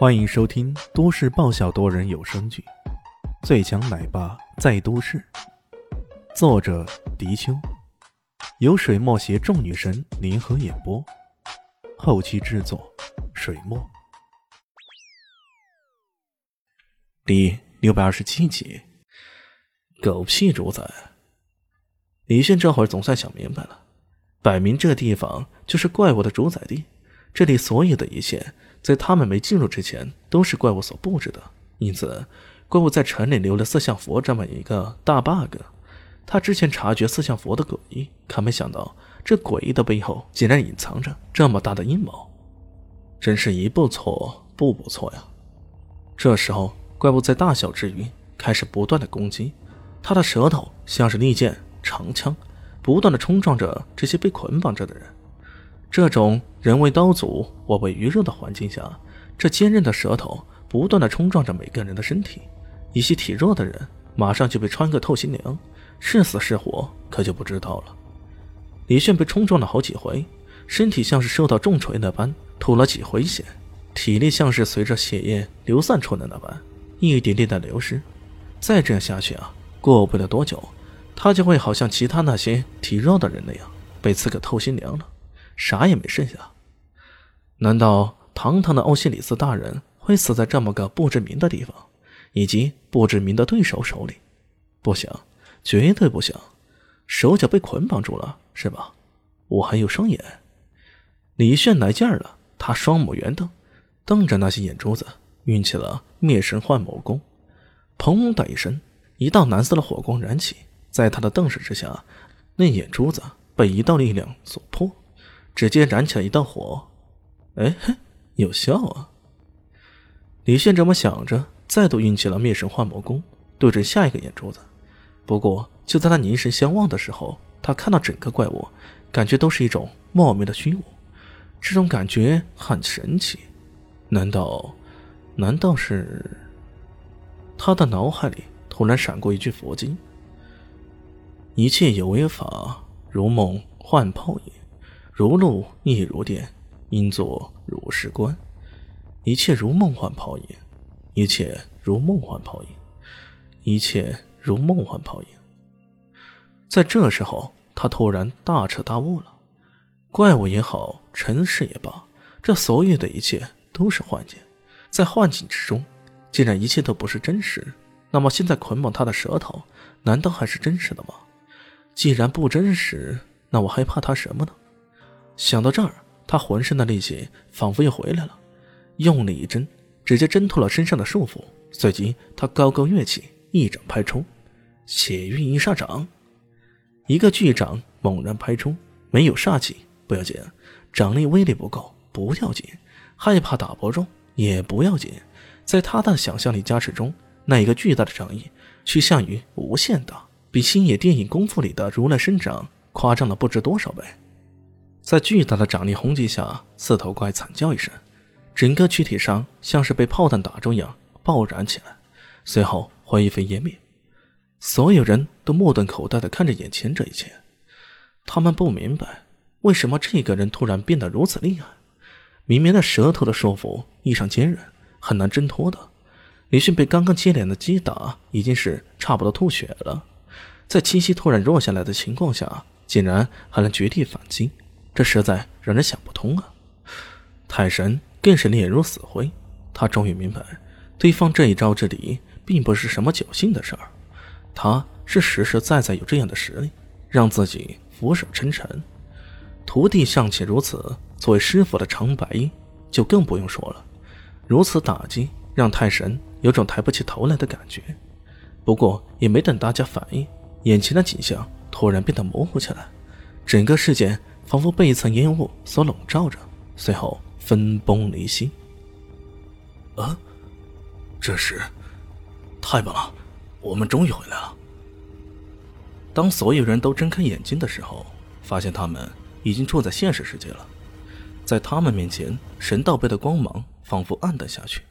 欢迎收听都市爆笑多人有声剧《最强奶爸在都市》，作者：迪秋，由水墨携众女神联合演播，后期制作：水墨。第六百二十七集，狗屁主宰！李炫这会儿总算想明白了，摆明这地方就是怪物的主宰地，这里所有的一切。在他们没进入之前，都是怪物所布置的。因此，怪物在城里留了四象佛这么一个大 bug。他之前察觉四象佛的诡异，可没想到这诡异的背后竟然隐藏着这么大的阴谋。真是一步错，步步错呀！这时候，怪物在大笑之余，开始不断的攻击。他的舌头像是利剑、长枪，不断的冲撞着这些被捆绑着的人。这种人为刀俎，我为鱼肉的环境下，这坚韧的舌头不断的冲撞着每个人的身体。一些体弱的人马上就被穿个透心凉，是死是活可就不知道了。李炫被冲撞了好几回，身体像是受到重锤那般吐了几回血，体力像是随着血液流散出来那般一点点的流失。再这样下去啊，过不了多久，他就会好像其他那些体弱的人那样被刺个透心凉了。啥也没剩下，难道堂堂的欧西里斯大人会死在这么个不知名的地方，以及不知名的对手手里？不行，绝对不行，手脚被捆绑住了，是吧？我还有双眼。李炫来劲儿了，他双目圆瞪，瞪着那些眼珠子，运起了灭神幻魔功。砰的一声，一道蓝色的火光燃起，在他的瞪视之下，那眼珠子被一道力量所破。直接燃起了一道火，哎，有效啊！李现这么想着，再度运起了灭神幻魔功，对准下一个眼珠子。不过，就在他凝神相望的时候，他看到整个怪物，感觉都是一种莫名的虚无。这种感觉很神奇，难道，难道是？他的脑海里突然闪过一句佛经：“一切有为法，如梦幻泡影。”如露亦如电，应作如是观。一切如梦幻泡影，一切如梦幻泡影，一切如梦幻泡影。在这时候，他突然大彻大悟了：怪物也好，尘世也罢，这所有的一切都是幻境。在幻境之中，既然一切都不是真实，那么现在捆绑他的舌头，难道还是真实的吗？既然不真实，那我还怕他什么呢？想到这儿，他浑身的力气仿佛又回来了，用力一挣，直接挣脱了身上的束缚。随即，他高高跃起，一掌拍出，血运一煞掌，一个巨掌猛然拍出，没有煞气不要紧，掌力威力不够不要紧，害怕打不中也不要紧，在他的想象力加持中，那一个巨大的掌印趋向于无限大，比星野电影功夫里的如来神掌夸张了不知多少倍。在巨大的掌力轰击下，四头怪惨叫一声，整个躯体上像是被炮弹打中一样爆燃起来，随后灰飞烟灭。所有人都目瞪口呆地看着眼前这一切，他们不明白为什么这个人突然变得如此厉害。明明那舌头的束缚异常坚韧，很难挣脱的。李迅被刚刚接连的击打已经是差不多吐血了，在气息突然弱下来的情况下，竟然还能绝地反击。这实在让人想不通啊！泰神更是脸如死灰，他终于明白，对方这一招之敌并不是什么侥幸的事儿，他是实实在在有这样的实力，让自己俯首称臣。徒弟尚且如此，作为师傅的长白就更不用说了。如此打击让泰神有种抬不起头来的感觉。不过也没等大家反应，眼前的景象突然变得模糊起来，整个世界。仿佛被一层烟雾所笼罩着，随后分崩离析。啊！这时，太棒了，我们终于回来了。当所有人都睁开眼睛的时候，发现他们已经住在现实世界了。在他们面前，神道杯的光芒仿佛暗淡下去。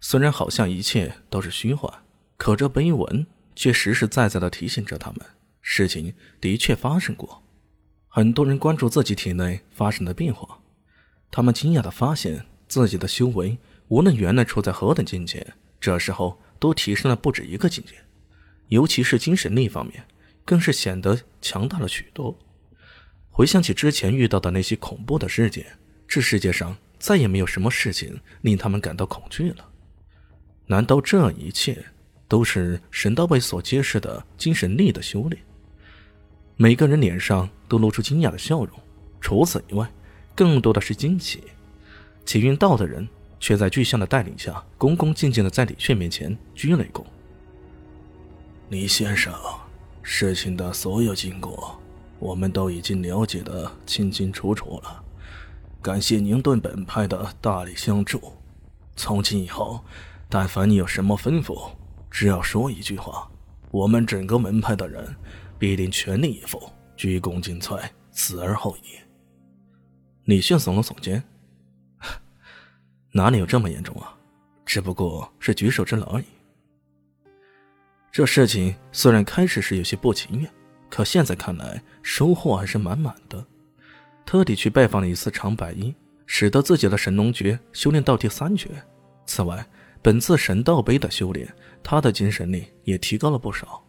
虽然好像一切都是虚幻，可这碑文却实实在在的提醒着他们，事情的确发生过。很多人关注自己体内发生的变化，他们惊讶地发现自己的修为无论原来处在何等境界，这时候都提升了不止一个境界，尤其是精神力方面，更是显得强大了许多。回想起之前遇到的那些恐怖的事件，这世界上再也没有什么事情令他们感到恐惧了。难道这一切都是神道位所揭示的精神力的修炼？每个人脸上都露出惊讶的笑容，除此以外，更多的是惊奇。启运道的人却在巨象的带领下，恭恭敬敬的在李炫面前鞠了一躬。李先生，事情的所有经过，我们都已经了解的清清楚楚了。感谢您对本派的大力相助。从今以后。但凡你有什么吩咐，只要说一句话，我们整个门派的人必定全力以赴，鞠躬尽瘁，死而后已。李迅耸了耸肩，哪里有这么严重啊？只不过是举手之劳而已。这事情虽然开始是有些不情愿，可现在看来收获还是满满的。特地去拜访了一次长白衣，使得自己的神龙诀修炼到第三诀。此外，本次神道杯的修炼，他的精神力也提高了不少。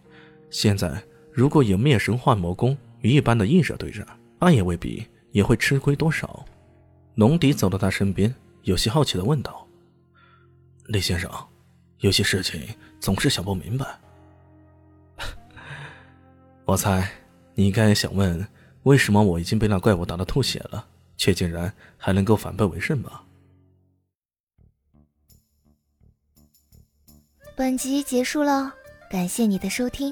现在如果有灭神幻魔功与一般的异者对战，那也未必也会吃亏多少。龙迪走到他身边，有些好奇的问道：“李先生，有些事情总是想不明白。我猜你应该想问，为什么我已经被那怪物打得吐血了，却竟然还能够反败为胜吧？”本集结束了，感谢你的收听，